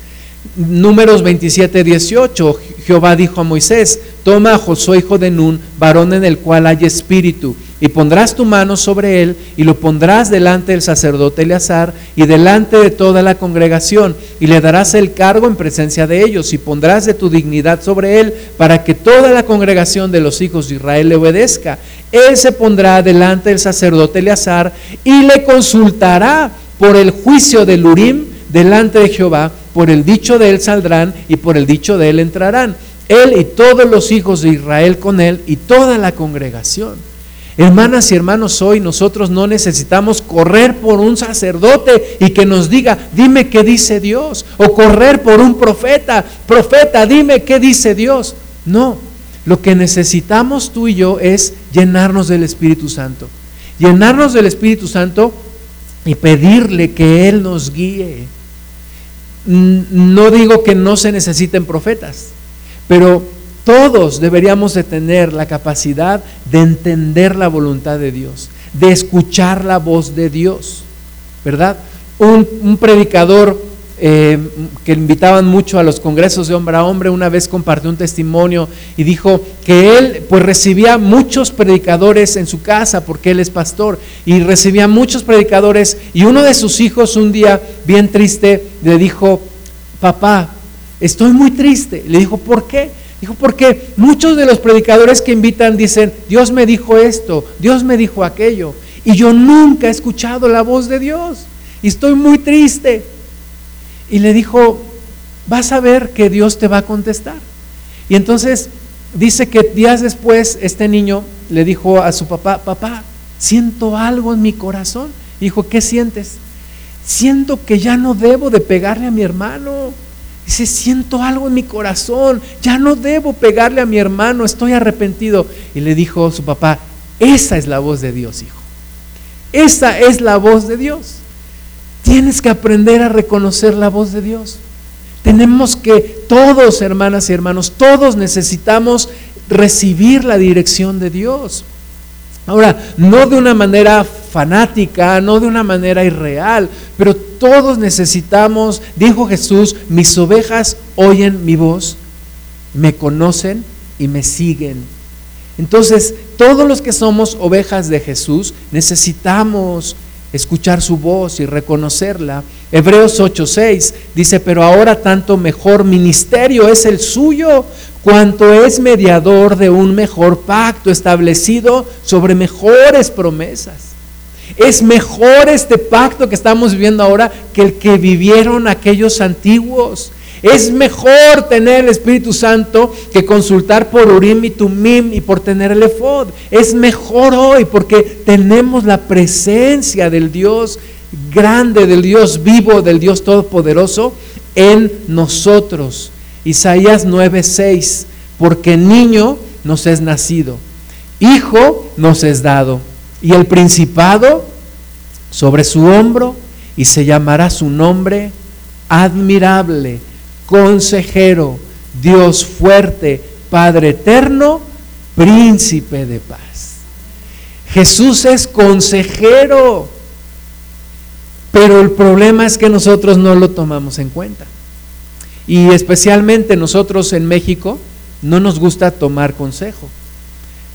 Números 27, 18, Jehová dijo a Moisés, toma a Josué hijo de Nun, varón en el cual hay espíritu, y pondrás tu mano sobre él y lo pondrás delante del sacerdote Eleazar y delante de toda la congregación y le darás el cargo en presencia de ellos y pondrás de tu dignidad sobre él para que toda la congregación de los hijos de Israel le obedezca. Él se pondrá delante del sacerdote Eleazar y le consultará por el juicio del Urim delante de Jehová, por el dicho de él saldrán y por el dicho de él entrarán. Él y todos los hijos de Israel con él y toda la congregación. Hermanas y hermanos, hoy nosotros no necesitamos correr por un sacerdote y que nos diga, dime qué dice Dios, o correr por un profeta, profeta, dime qué dice Dios. No, lo que necesitamos tú y yo es llenarnos del Espíritu Santo. Llenarnos del Espíritu Santo y pedirle que Él nos guíe. No digo que no se necesiten profetas, pero todos deberíamos de tener la capacidad de entender la voluntad de Dios, de escuchar la voz de Dios, ¿verdad? Un, predicador eh, que invitaban mucho a los congresos de hombre a hombre, una vez compartió un testimonio y dijo que él pues recibía muchos predicadores en su casa porque él es pastor y recibía muchos predicadores y uno de sus hijos un día bien triste le dijo, papá, estoy muy triste. Le dijo, ¿por qué? Dijo, porque muchos de los predicadores que invitan dicen, Dios me dijo esto, Dios me dijo aquello y yo nunca he escuchado la voz de Dios y estoy muy triste y le dijo, vas a ver que Dios te va a contestar. Y entonces dice que días después este niño le dijo a su papá, papá, siento algo en mi corazón. dijo, ¿qué sientes? Siento que ya no debo de pegarle a mi hermano. Dice, siento algo en mi corazón, ya no debo pegarle a mi hermano, estoy arrepentido. Y le dijo su papá, esa es la voz de Dios, hijo. Esa es la voz de Dios. Tienes que aprender a reconocer la voz de Dios. Tenemos que, todos hermanas y hermanos, todos necesitamos recibir la dirección de Dios. Ahora, no de una manera fanática, no de una manera irreal, pero todos necesitamos, dijo Jesús, mis ovejas oyen mi voz, me conocen y me siguen. Entonces, todos los que somos ovejas de Jesús necesitamos escuchar su voz y reconocerla. Hebreos 8:6 dice, pero ahora tanto mejor ministerio es el suyo, cuanto es mediador de un mejor pacto establecido sobre mejores promesas. Es mejor este pacto que estamos viviendo ahora que el que vivieron aquellos antiguos. Es mejor tener el Espíritu Santo que consultar por Urim y Tumim y por tener el Efod. Es mejor hoy porque tenemos la presencia del Dios grande, del Dios vivo, del Dios todopoderoso en nosotros. Isaías 9:6, porque niño nos es nacido, hijo nos es dado, y el principado sobre su hombro, y se llamará su nombre admirable consejero, Dios fuerte, Padre eterno, príncipe de paz. Jesús es consejero, pero el problema es que nosotros no lo tomamos en cuenta. Y especialmente nosotros en México no nos gusta tomar consejo.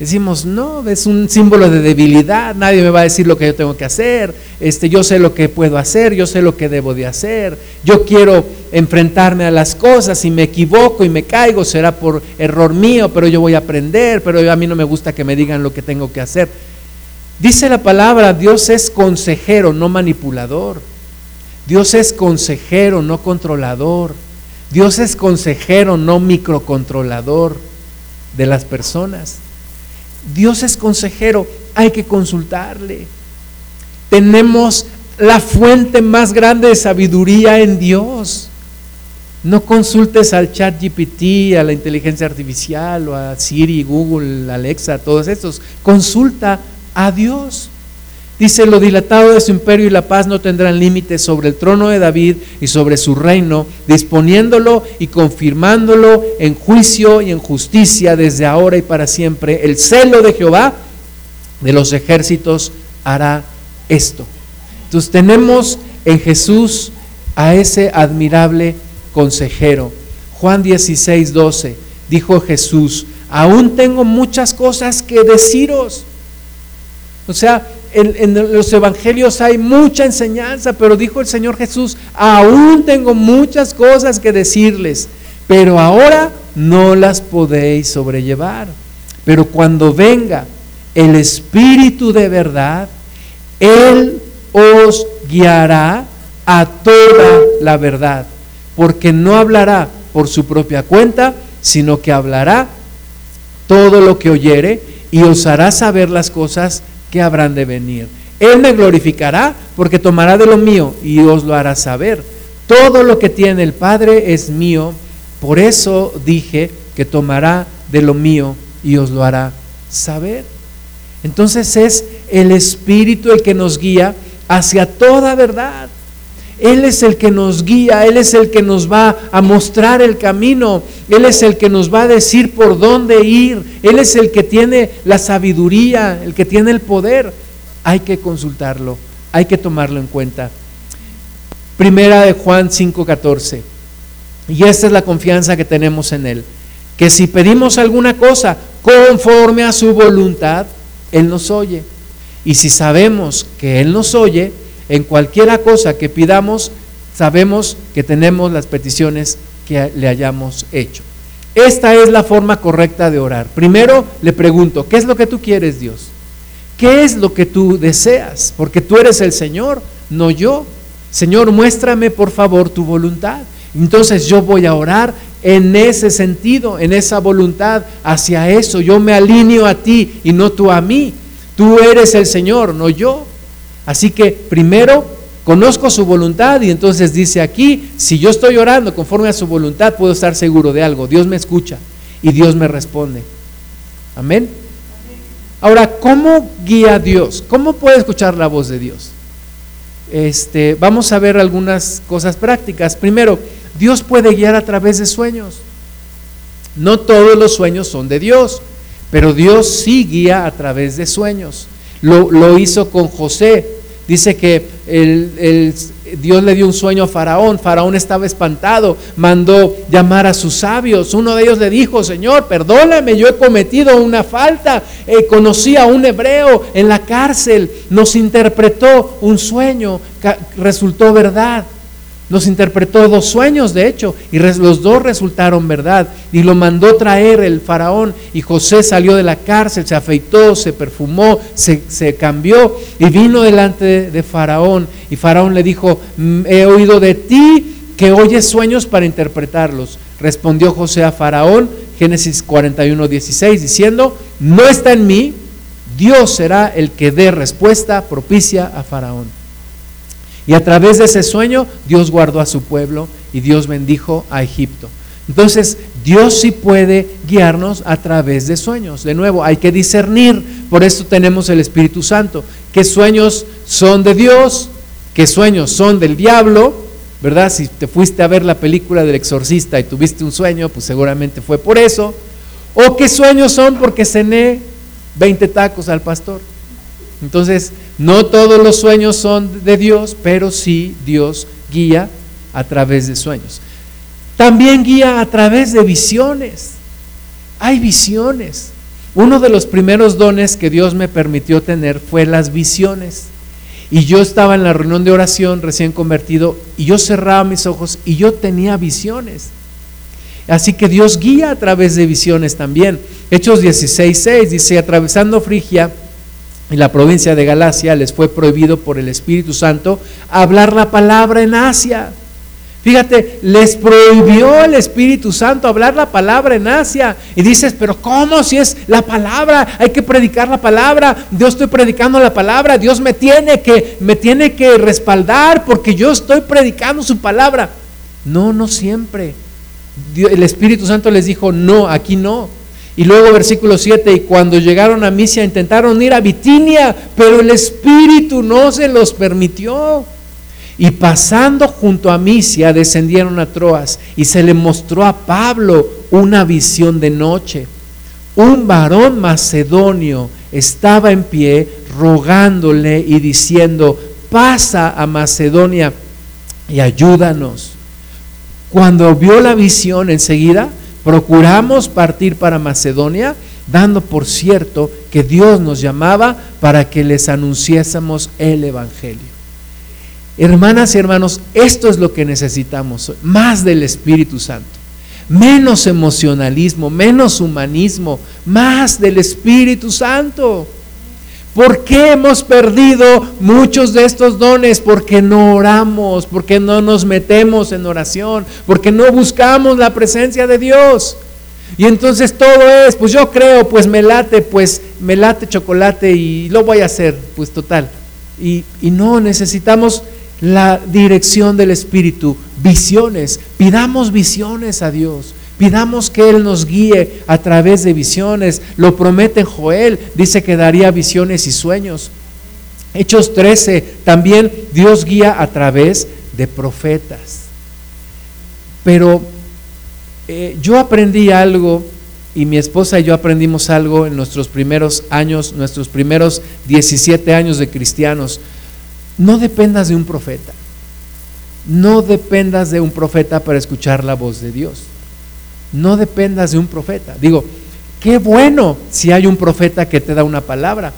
Decimos, no, es un símbolo de debilidad, nadie me va a decir lo que yo tengo que hacer, este, yo sé lo que puedo hacer, yo sé lo que debo de hacer, yo quiero enfrentarme a las cosas, si me equivoco y me caigo será por error mío, pero yo voy a aprender, pero a mí no me gusta que me digan lo que tengo que hacer. Dice la palabra, Dios es consejero, no manipulador. Dios es consejero, no controlador. Dios es consejero, no microcontrolador de las personas. Dios es consejero, hay que consultarle. Tenemos la fuente más grande de sabiduría en Dios. No consultes al chat GPT, a la inteligencia artificial o a Siri, Google, Alexa, todos estos. Consulta a Dios. Dice, lo dilatado de su imperio y la paz no tendrán límites sobre el trono de David y sobre su reino, disponiéndolo y confirmándolo en juicio y en justicia desde ahora y para siempre. El celo de Jehová de los ejércitos hará esto. Entonces tenemos en Jesús a ese admirable consejero. Juan 16, 12, dijo Jesús, aún tengo muchas cosas que deciros. O sea, en, los evangelios hay mucha enseñanza, pero dijo el Señor Jesús, aún tengo muchas cosas que decirles, pero ahora no las podéis sobrellevar. Pero cuando venga el Espíritu de verdad, Él os guiará a toda la verdad, porque no hablará por su propia cuenta, sino que hablará todo lo que oyere y os hará saber las cosas que habrán de venir. Él me glorificará porque tomará de lo mío y os lo hará saber. Todo lo que tiene el Padre es mío, por eso dije que tomará de lo mío y os lo hará saber. Entonces es el Espíritu el que nos guía hacia toda verdad. Él es el que nos guía, Él es el que nos va a mostrar el camino, Él es el que nos va a decir por dónde ir, Él es el que tiene la sabiduría, el que tiene el poder. hay que consultarlo, hay que tomarlo en cuenta. Primera de Juan 5:14. Y esta es la confianza que tenemos en Él. Que si pedimos alguna cosa conforme a su voluntad, Él nos oye. Y si sabemos que Él nos oye, en cualquiera cosa que pidamos, sabemos que tenemos las peticiones que le hayamos hecho. Esta es la forma correcta de orar. Primero le pregunto, ¿qué es lo que tú quieres, Dios? ¿Qué es lo que tú deseas? Porque tú eres el Señor, no yo. Señor, muéstrame por favor tu voluntad. Entonces yo voy a orar en ese sentido, en esa voluntad, hacia eso. Yo me alineo a ti y no tú a mí. Tú eres el Señor, no yo. Así que primero conozco su voluntad y entonces dice aquí, si yo estoy orando conforme a su voluntad, puedo estar seguro de algo. Dios me escucha y Dios me responde. Amén. Ahora, ¿cómo guía Dios? ¿Cómo puede escuchar la voz de Dios? este, vamos a ver algunas cosas prácticas. Primero, Dios puede guiar a través de sueños. No todos los sueños son de Dios, pero Dios sí guía a través de sueños. Lo, lo hizo con José. Dice que el, Dios le dio un sueño a Faraón, Faraón estaba espantado, mandó llamar a sus sabios, uno de ellos le dijo, Señor, perdóname, yo he cometido una falta, eh, conocí a un hebreo en la cárcel, nos interpretó un sueño, resultó verdad. Nos interpretó dos sueños, de hecho, y los dos resultaron verdad. Y lo mandó traer el faraón. Y José salió de la cárcel, se afeitó, se perfumó, se, cambió y vino delante de, faraón. Y faraón le dijo, mm, he oído de ti que oyes sueños para interpretarlos. Respondió José a faraón, Génesis 41, 16, diciendo, no está en mí, Dios será el que dé respuesta propicia a faraón. Y a través de ese sueño Dios guardó a su pueblo y Dios bendijo a Egipto. Entonces, Dios sí puede guiarnos a través de sueños. De nuevo, hay que discernir, por eso tenemos el Espíritu Santo. ¿Qué sueños son de Dios? ¿Qué sueños son del diablo? ¿Verdad? Si te fuiste a ver la película del exorcista y tuviste un sueño, pues seguramente fue por eso. ¿O qué sueños son porque cené 20 tacos al pastor? Entonces, no todos los sueños son de Dios, pero sí Dios guía a través de sueños. También guía a través de visiones. Hay visiones. Uno de los primeros dones que Dios me permitió tener fue las visiones. Y yo estaba en la reunión de oración recién convertido y yo cerraba mis ojos y yo tenía visiones. Así que Dios guía a través de visiones también. Hechos 16:6 dice, atravesando Frigia, y la provincia de Galacia les fue prohibido por el Espíritu Santo hablar la palabra en Asia. Fíjate, les prohibió el Espíritu Santo hablar la palabra en Asia. Y dices, pero ¿cómo si es la palabra? Hay que predicar la palabra. Yo estoy predicando la palabra. Dios me tiene que, me tiene que respaldar porque yo estoy predicando su palabra. No, no siempre. El Espíritu Santo les dijo, no, aquí no. Y luego versículo 7, y cuando llegaron a Misia intentaron ir a Bitinia, pero el Espíritu no se los permitió. Y pasando junto a Misia descendieron a Troas y se le mostró a Pablo una visión de noche. Un varón macedonio estaba en pie rogándole y diciendo, pasa a Macedonia y ayúdanos. Cuando vio la visión enseguida, procuramos partir para Macedonia, dando por cierto que Dios nos llamaba para que les anunciásemos el Evangelio. Hermanas y hermanos, esto es lo que necesitamos, más del Espíritu Santo, menos emocionalismo, menos humanismo, más del Espíritu Santo. ¿Por qué hemos perdido muchos de estos dones? Porque no oramos, porque no nos metemos en oración, porque no buscamos la presencia de Dios. Y entonces todo es, pues yo creo, pues me late, pues me late chocolate y lo voy a hacer, pues total. Y, y no necesitamos la dirección del Espíritu, visiones, pidamos visiones a Dios. Pidamos que Él nos guíe a través de visiones. Lo promete Joel, dice que daría visiones y sueños. Hechos 13, también Dios guía a través de profetas. Pero eh, yo aprendí algo y mi esposa y yo aprendimos algo en nuestros primeros años, nuestros primeros 17 años de cristianos. No dependas de un profeta. No dependas de un profeta para escuchar la voz de Dios. No dependas de un profeta. Digo, qué bueno si hay un profeta que te da una palabra,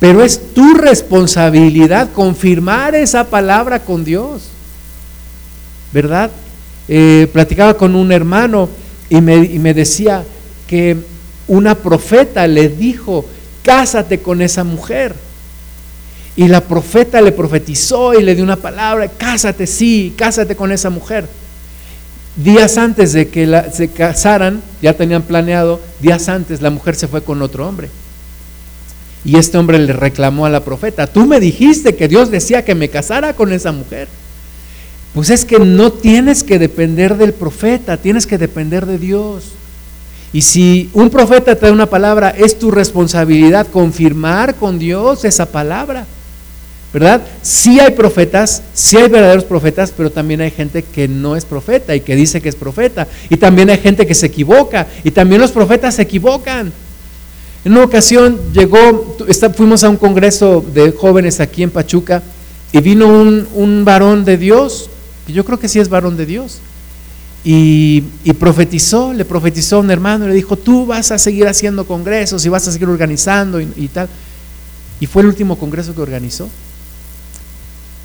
pero es tu responsabilidad confirmar esa palabra con Dios. ¿Verdad? Eh, platicaba con un hermano y me, y me decía que una profeta le dijo, cásate con esa mujer. Y la profeta le profetizó y le dio una palabra, cásate, sí, cásate con esa mujer. Días antes de que la, se casaran, ya tenían planeado, días antes la mujer se fue con otro hombre. Y este hombre le reclamó a la profeta, tú me dijiste que Dios decía que me casara con esa mujer. Pues es que no tienes que depender del profeta, tienes que depender de Dios. Y si un profeta te da una palabra, es tu responsabilidad confirmar con Dios esa palabra. ¿Verdad? Sí hay profetas, sí hay verdaderos profetas, pero también hay gente que no es profeta y que dice que es profeta. Y también hay gente que se equivoca y también los profetas se equivocan. En una ocasión llegó, fuimos a un congreso de jóvenes aquí en Pachuca y vino un, varón de Dios, que yo creo que sí es varón de Dios, y, profetizó, le profetizó a un hermano, le dijo, tú vas a seguir haciendo congresos y vas a seguir organizando y tal. Y fue el último congreso que organizó.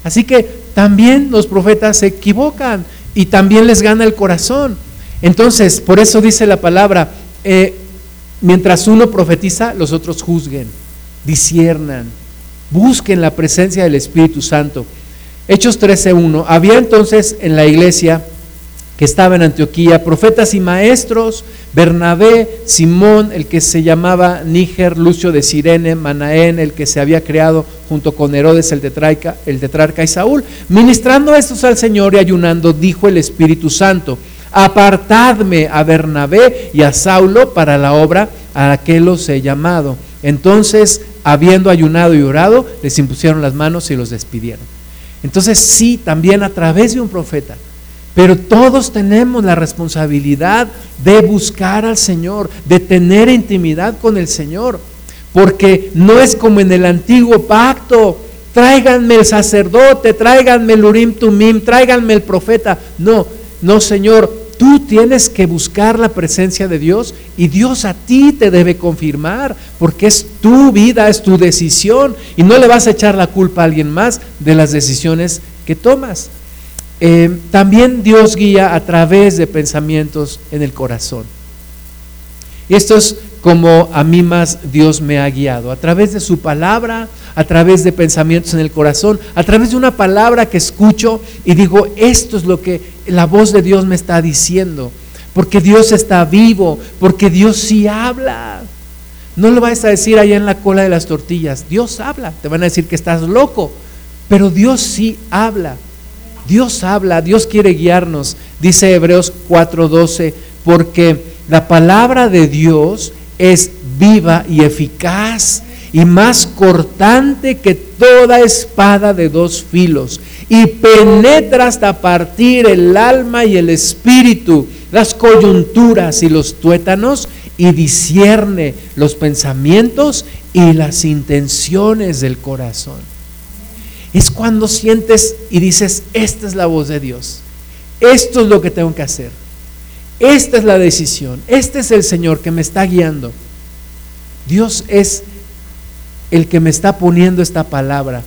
Así que también los profetas se equivocan y también les gana el corazón. Entonces, por eso dice la palabra, eh, mientras uno profetiza, los otros juzguen, disiernan, busquen la presencia del Espíritu Santo. Hechos 13.1. Había entonces en la iglesia que estaba en Antioquía, profetas y maestros, Bernabé, Simón, el que se llamaba Níger, Lucio de Sirene, Manaén, el que se había creado junto con Herodes el tetrarca, el y Saúl. Ministrando estos al Señor y ayunando, dijo el Espíritu Santo, apartadme a Bernabé y a Saulo para la obra a la que los he llamado. Entonces, habiendo ayunado y orado, les impusieron las manos y los despidieron. Entonces, sí, también a través de un profeta, pero todos tenemos la responsabilidad de buscar al Señor, de tener intimidad con el Señor, porque no es como en el antiguo pacto, tráiganme el sacerdote, tráiganme el Urim Tumim, tráiganme el profeta. No, no, Señor, tú tienes que buscar la presencia de Dios y Dios a ti te debe confirmar, porque es tu vida, es tu decisión y no le vas a echar la culpa a alguien más de las decisiones que tomas. Eh, también Dios guía a través de pensamientos en el corazón. Esto es como a mí más Dios me ha guiado, a través de su palabra, a través de pensamientos en el corazón, a través de una palabra que escucho y digo, esto es lo que la voz de Dios me está diciendo, porque Dios está vivo, porque Dios sí habla. No lo vais a decir allá en la cola de las tortillas, Dios habla, te van a decir que estás loco, pero Dios sí habla. Dios habla, Dios quiere guiarnos. Dice Hebreos 4:12, porque la palabra de Dios es viva y eficaz y más cortante que toda espada de dos filos y penetra hasta partir el alma y el espíritu, las coyunturas y los tuétanos y discierne los pensamientos y las intenciones del corazón es cuando sientes y dices, esta es la voz de Dios, esto es lo que tengo que hacer, esta es la decisión, este es el Señor que me está guiando. Dios es el que me está poniendo esta palabra.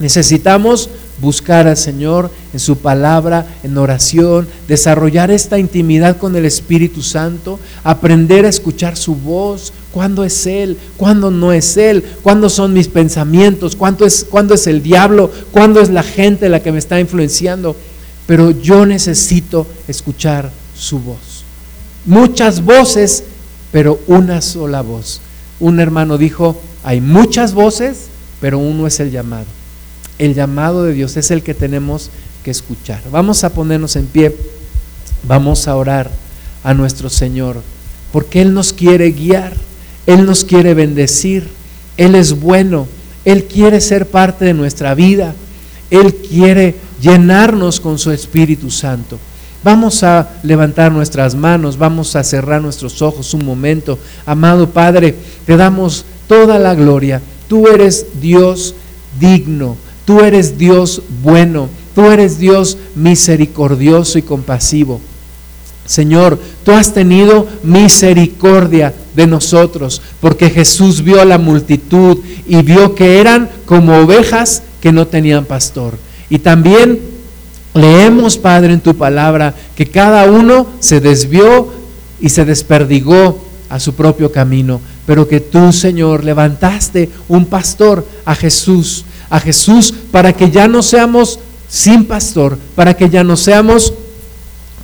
Necesitamos buscar al Señor en su palabra, en oración, desarrollar esta intimidad con el Espíritu Santo, aprender a escuchar su voz, cuándo es Él, cuándo no es Él, cuándo son mis pensamientos, cuándo es, cuándo es el diablo, cuándo es la gente la que me está influenciando. Pero yo necesito escuchar su voz. Muchas voces, pero una sola voz. Un hermano dijo, hay muchas voces, pero uno es el llamado. El llamado de Dios es el que tenemos que escuchar. Vamos a ponernos en pie, vamos a orar a nuestro Señor, porque Él nos quiere guiar, Él nos quiere bendecir, Él es bueno, Él quiere ser parte de nuestra vida, Él quiere llenarnos con su Espíritu Santo. Vamos a levantar nuestras manos, vamos a cerrar nuestros ojos un momento. Amado Padre, te damos toda la gloria. Tú eres Dios digno, tú eres Dios bueno, tú eres Dios misericordioso y compasivo. Señor, tú has tenido misericordia de nosotros, porque Jesús vio a la multitud y vio que eran como ovejas que no tenían pastor. Y también Leemos, Padre, en tu palabra que cada uno se desvió y se desperdigó a su propio camino, pero que tú, Señor, levantaste un pastor a Jesús, a Jesús para que ya no seamos sin pastor, para que ya no seamos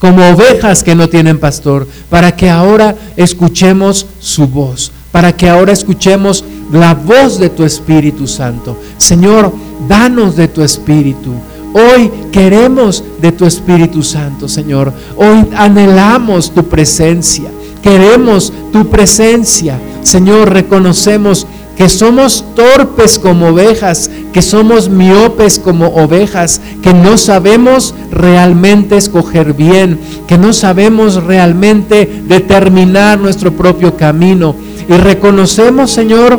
como ovejas que no tienen pastor, para que ahora escuchemos su voz, para que ahora escuchemos la voz de tu Espíritu Santo. Señor, danos de tu Espíritu. Hoy queremos de tu Espíritu Santo, Señor. Hoy anhelamos tu presencia. Queremos tu presencia. Señor, reconocemos que somos torpes como ovejas, que somos miopes como ovejas, que no sabemos realmente escoger bien, que no sabemos realmente determinar nuestro propio camino. Y reconocemos, Señor,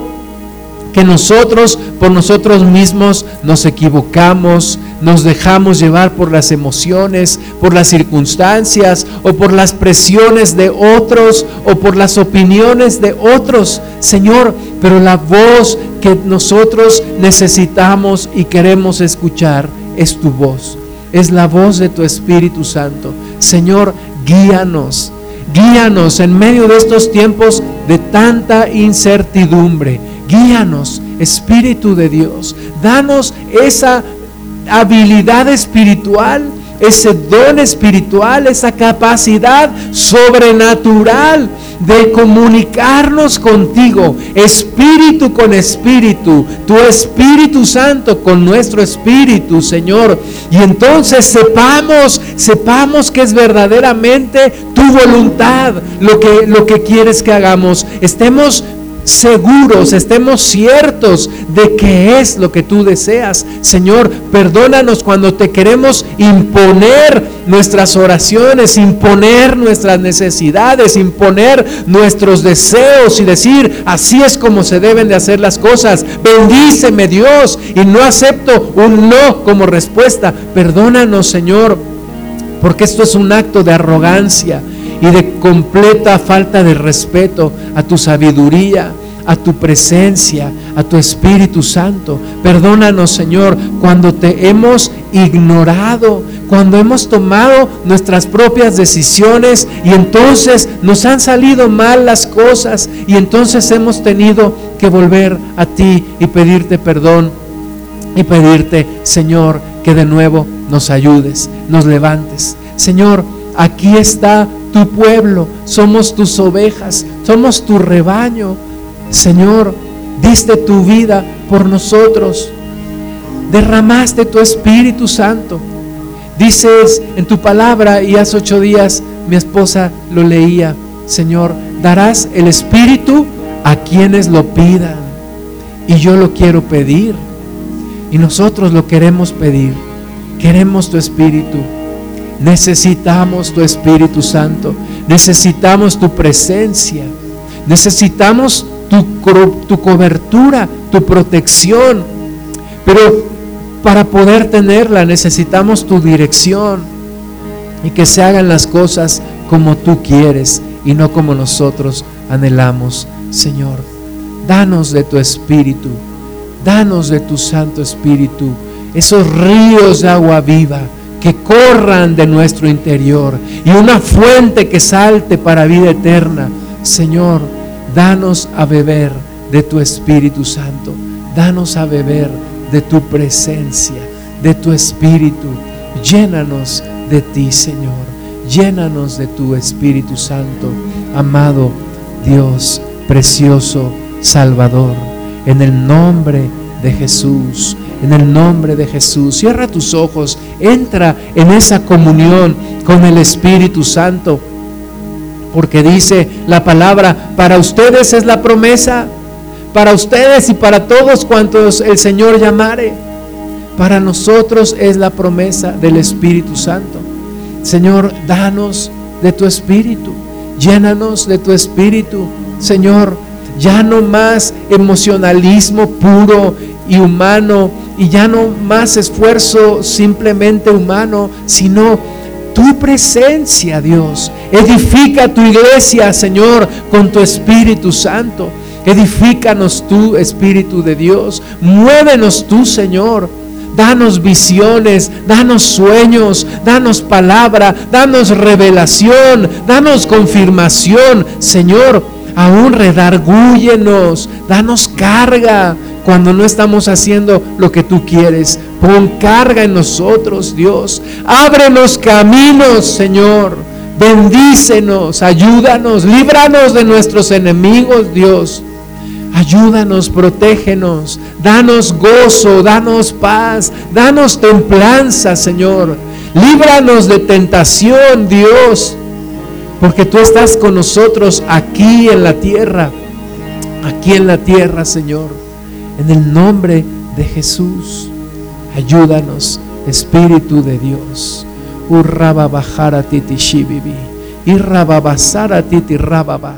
que nosotros por nosotros mismos nos equivocamos, nos dejamos llevar por las emociones, por las circunstancias o por las presiones de otros o por las opiniones de otros, Señor, pero la voz que nosotros necesitamos y queremos escuchar es tu voz, es la voz de tu Espíritu Santo. Señor, guíanos, guíanos en medio de estos tiempos de tanta incertidumbre. Guíanos, Espíritu de Dios. Danos esa habilidad espiritual, ese don espiritual, esa capacidad sobrenatural de comunicarnos contigo, espíritu con espíritu, tu Espíritu Santo con nuestro espíritu, Señor. Y entonces sepamos, sepamos que es verdaderamente tu voluntad lo que, lo que quieres que hagamos. Estemos seguros, estemos ciertos de que es lo que tú deseas. Señor, perdónanos cuando te queremos imponer nuestras oraciones, imponer nuestras necesidades, imponer nuestros deseos y decir, así es como se deben de hacer las cosas. Bendíceme Dios y no acepto un no como respuesta. Perdónanos, Señor, porque esto es un acto de arrogancia y de completa falta de respeto a tu sabiduría, a tu presencia, a tu Espíritu Santo. Perdónanos, Señor, cuando te hemos ignorado, cuando hemos tomado nuestras propias decisiones y entonces nos han salido mal las cosas y entonces hemos tenido que volver a ti y pedirte perdón y pedirte, Señor, que de nuevo nos ayudes, nos levantes. Señor, aquí está tu pueblo, somos tus ovejas, somos tu rebaño. Señor, diste tu vida por nosotros, derramaste tu Espíritu Santo. Dices en tu palabra, y hace ocho días mi esposa lo leía, Señor, darás el Espíritu a quienes lo pidan. Y yo lo quiero pedir. Y nosotros lo queremos pedir. Queremos tu Espíritu. Necesitamos tu Espíritu Santo. Necesitamos tu presencia. Necesitamos tu, tu cobertura, tu protección. Pero para poder tenerla necesitamos tu dirección y que se hagan las cosas como tú quieres y no como nosotros anhelamos. Señor, danos de tu Espíritu, danos de tu Santo Espíritu, esos ríos de agua viva que corran de nuestro interior y una fuente que salte para vida eterna. Señor, danos a beber de tu Espíritu Santo, danos a beber de tu presencia, de tu Espíritu. Llénanos de ti, Señor. Llénanos de tu Espíritu Santo, amado Dios, precioso Salvador, en el nombre de Jesús en el nombre de Jesús. Cierra tus ojos, entra en esa comunión con el Espíritu Santo. Porque dice la palabra, para ustedes es la promesa, para ustedes y para todos cuantos el Señor llamare. Para nosotros es la promesa del Espíritu Santo. Señor, danos de tu espíritu, llénanos de tu espíritu, Señor, ya no más emocionalismo puro y humano, y ya no más esfuerzo simplemente humano, sino tu presencia, Dios. Edifica tu iglesia, Señor, con tu Espíritu Santo. Edifícanos tú, Espíritu de Dios. Muévenos tú, Señor. Danos visiones, danos sueños, danos palabra, danos revelación, danos confirmación, Señor. Aún redargúyenos, danos carga, cuando no estamos haciendo lo que tú quieres. Pon carga en nosotros, Dios. Ábrenos caminos, Señor. Bendícenos, ayúdanos, líbranos de nuestros enemigos, Dios. Ayúdanos, protégenos, danos gozo, danos paz, danos templanza, Señor. Líbranos de tentación, Dios, porque tú estás con nosotros aquí en la tierra, aquí en la tierra, Señor. En el nombre de Jesús, ayúdanos, Espíritu de Dios. Urraba bajara titi shibibi. Irraba basara titi rababa.